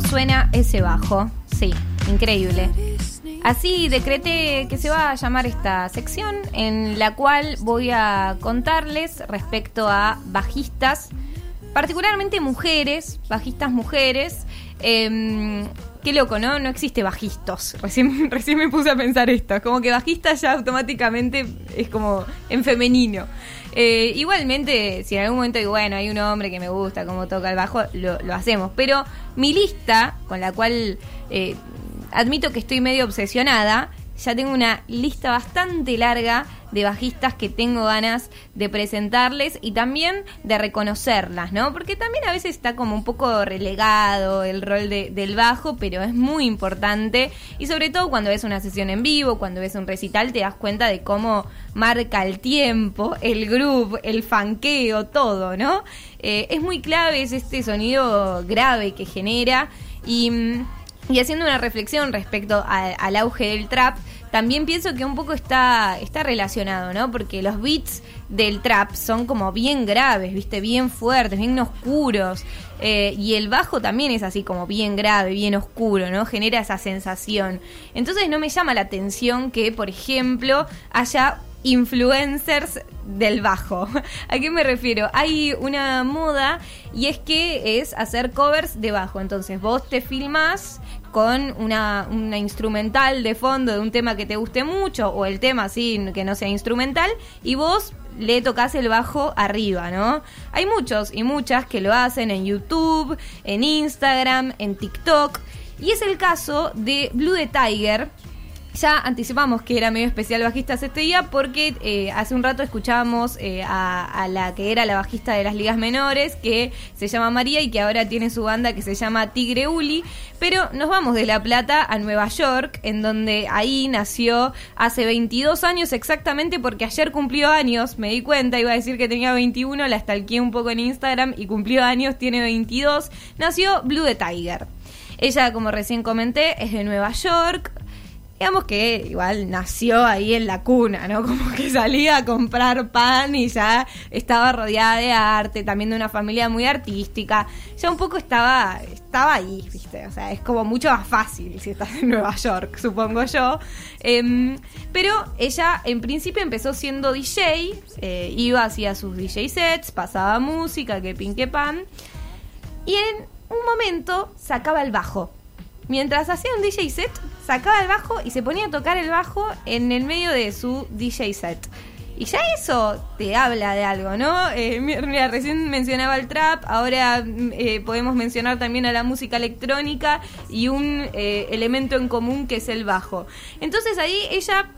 suena ese bajo. Sí, increíble. Así decreté que se va a llamar esta sección en la cual voy a contarles respecto a bajistas, particularmente mujeres, bajistas mujeres. Em, qué loco, ¿no? No existe bajistas. Recién, recién me puse a pensar esto. Como que bajista ya automáticamente es como en femenino. Eh, igualmente, si en algún momento digo, bueno, hay un hombre que me gusta cómo toca el bajo, lo, lo hacemos. Pero mi lista, con la cual eh, admito que estoy medio obsesionada, ya tengo una lista bastante larga de bajistas que tengo ganas de presentarles y también de reconocerlas, ¿no? Porque también a veces está como un poco relegado el rol del bajo, pero es muy importante y sobre todo cuando ves una sesión en vivo, cuando ves un recital, te das cuenta de cómo marca el tiempo, el groove, el fanqueo, todo, ¿no? Eh, es muy clave, es este sonido grave que genera y... Y haciendo una reflexión respecto al auge del trap, también pienso que un poco está, está relacionado, ¿no? Porque los beats del trap son como bien graves, ¿viste? Bien fuertes, bien oscuros. Eh, y el bajo también es así como bien grave, bien oscuro, ¿no? Genera esa sensación. Entonces no me llama la atención que, por ejemplo, haya influencers del bajo. ¿A qué me refiero? Hay una moda y es que es hacer covers de bajo. Entonces vos te filmas con una, una, instrumental de fondo de un tema que te guste mucho o el tema así que no sea instrumental y vos le tocas el bajo arriba, ¿no? Hay muchos y muchas que lo hacen en YouTube, en Instagram, en TikTok y es el caso de Blue the Tiger ya anticipamos que era medio especial bajistas este día porque eh, hace un rato escuchábamos eh, a, la que era la bajista de las ligas menores, que se llama María y que ahora tiene su banda que se llama Tigre Uli. Pero nos vamos de La Plata a Nueva York, en donde ahí nació hace 22 años exactamente porque ayer cumplió años, me di cuenta, iba a decir que tenía 21, la stalkeé un poco en Instagram y cumplió años, tiene 22. Nació Blue the Tiger. Ella, como recién comenté, es de Nueva York, digamos que igual nació ahí en la cuna, ¿no? Como que salía a comprar pan y ya estaba rodeada de arte, también de una familia muy artística. Ya un poco estaba, estaba ahí, ¿viste? O sea, es como mucho más fácil si estás en Nueva York, supongo yo. Em, pero ella en principio empezó siendo DJ, eh, iba, hacía sus DJ sets, pasaba música, que pin que pan. Y en un momento sacaba el bajo mientras hacía un DJ set, sacaba el bajo y se ponía a tocar el bajo en el medio de su DJ set. Y ya eso te habla de algo, ¿no? Eh, mira, recién mencionaba el trap, ahora eh, podemos mencionar también a la música electrónica y un eh, elemento en común que es el bajo. Entonces ahí ella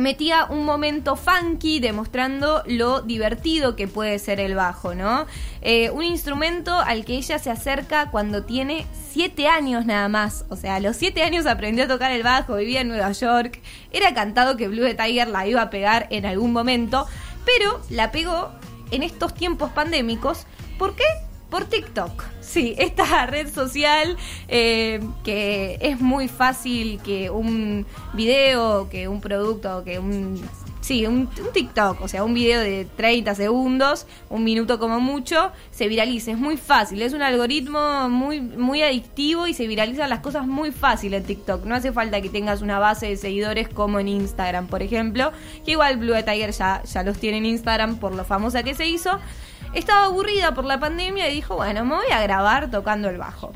metía un momento funky demostrando lo divertido que puede ser el bajo, ¿no? Eh, un instrumento al que ella se acerca cuando tiene siete años nada más. O sea, a los siete años aprendió a tocar el bajo, vivía en Nueva York. Era cantado que Blue Tiger la iba a pegar en algún momento, pero la pegó en estos tiempos pandémicos. ¿Por qué? Por TikTok. Sí, esta red social eh, que es muy fácil que un video, que un producto, que un... Sí, un, TikTok, o sea, un video de 30 segundos, un minuto como mucho, se viralice. Es muy fácil, es un algoritmo muy, muy adictivo y se viralizan las cosas muy fácil en TikTok. No hace falta que tengas una base de seguidores como en Instagram, por ejemplo, que igual Blue Tiger ya, ya los tiene en Instagram por lo famosa que se hizo estaba aburrida por la pandemia y dijo, bueno, me voy a grabar tocando el bajo.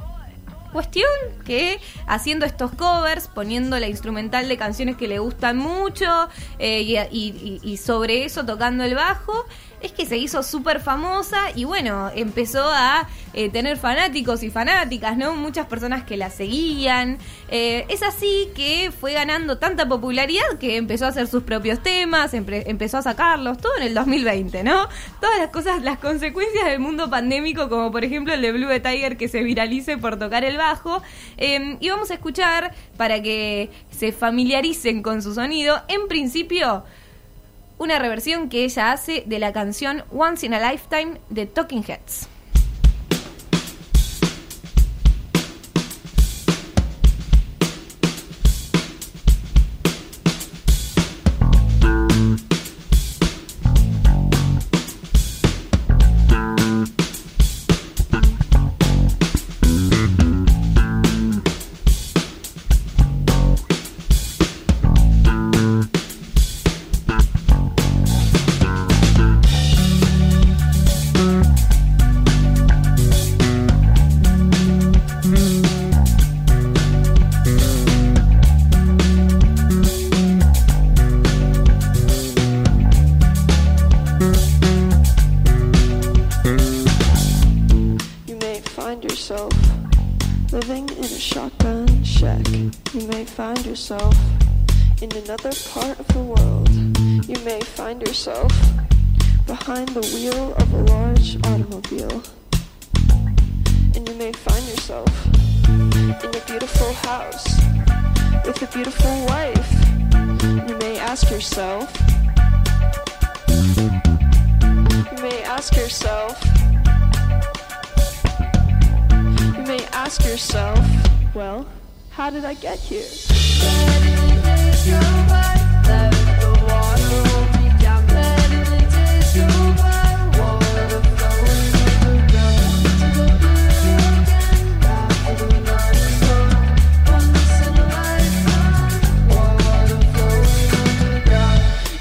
Cuestión que haciendo estos covers, poniendo la instrumental de canciones que le gustan mucho eh, y, sobre eso tocando el bajo, es que se hizo súper famosa y bueno, empezó a eh, tener fanáticos y fanáticas, ¿no? Muchas personas que la seguían. Eh, es así que fue ganando tanta popularidad que empezó a hacer sus propios temas, empezó a sacarlos, todo en el 2020, ¿no? Todas las cosas, las consecuencias del mundo pandémico, como por ejemplo el de Blue Tiger que se viralice por tocar el bajo. Em, y vamos a escuchar para que se familiaricen con su sonido. En principio, una reversión que ella hace de la canción Once in a Lifetime de Talking Heads. Shotgun shack, you may find yourself in another part of the world. You may find yourself behind the wheel of a large automobile. And you may find yourself in a beautiful house with a beautiful wife. You may ask yourself, you may ask yourself, ask yourself, well, how did I get here?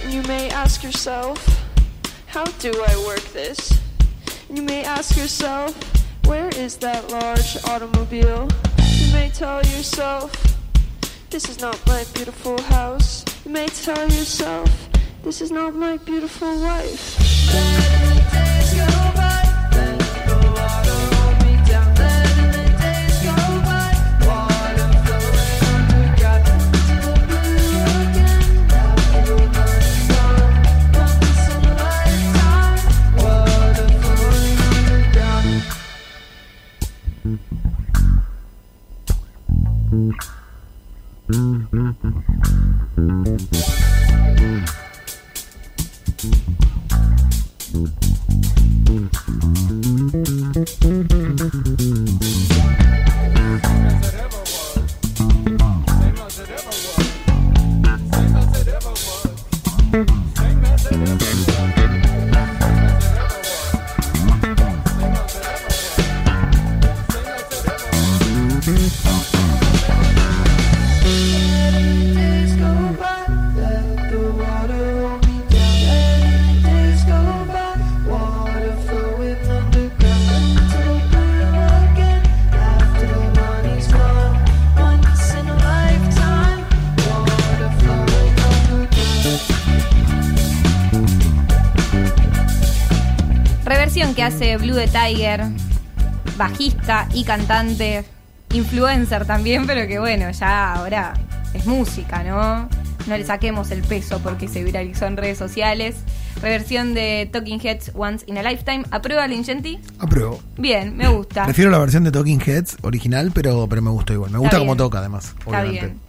And you may ask yourself, how do I work this? And you may ask yourself, is that large automobile? You may tell yourself, this is not my beautiful house. You may tell yourself, this is not my beautiful wife. Reversión que hace Blue the Tiger, bajista y cantante, influencer también, pero que bueno, ya ahora es música, ¿no? No le saquemos el peso porque se viralizó en redes sociales. Reversión de Talking Heads Once in a Lifetime. ¿Aprueba Lincenti? Apruebo. Bien, me gusta. Prefiero la versión de Talking Heads original, pero, pero me gusta igual. Me gusta como toca, además. Está obviamente. bien.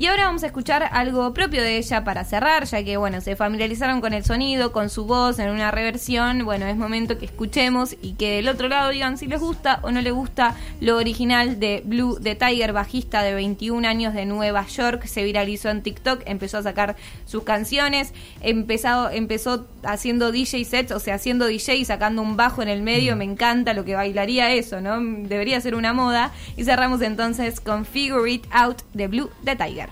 Y ahora vamos a escuchar algo propio de ella para cerrar, ya que bueno, se familiarizaron con el sonido, con su voz en una reversión. Bueno, es momento que escuchemos y que del otro lado digan si les gusta o no les gusta lo original de Blue the Tiger, bajista de 21 años de Nueva York. Se viralizó en TikTok, empezó a sacar sus canciones, empezado, empezó haciendo DJ sets, o sea, haciendo DJ y sacando un bajo en el medio. Me encanta lo que bailaría eso, ¿no? Debería ser una moda. Y cerramos entonces con Figure It Out de Blue the Tiger.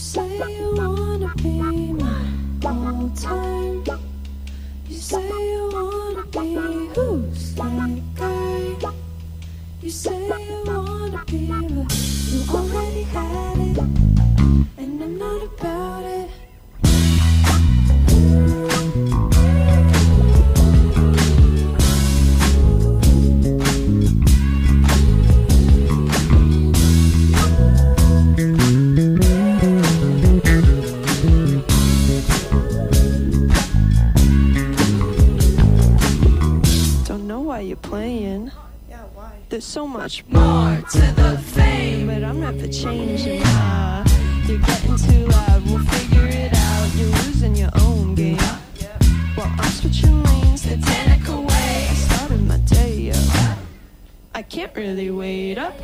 Say you wanna be mine all time. You say you wanna be who's that guy? You say you wanna be, but you so much more to the fame. But I'm not for changing. Uh, you're getting too loud. We'll figure it out. You're losing your own game. While I'm switching lanes, satanic away. I started my day up. I can't really wait up.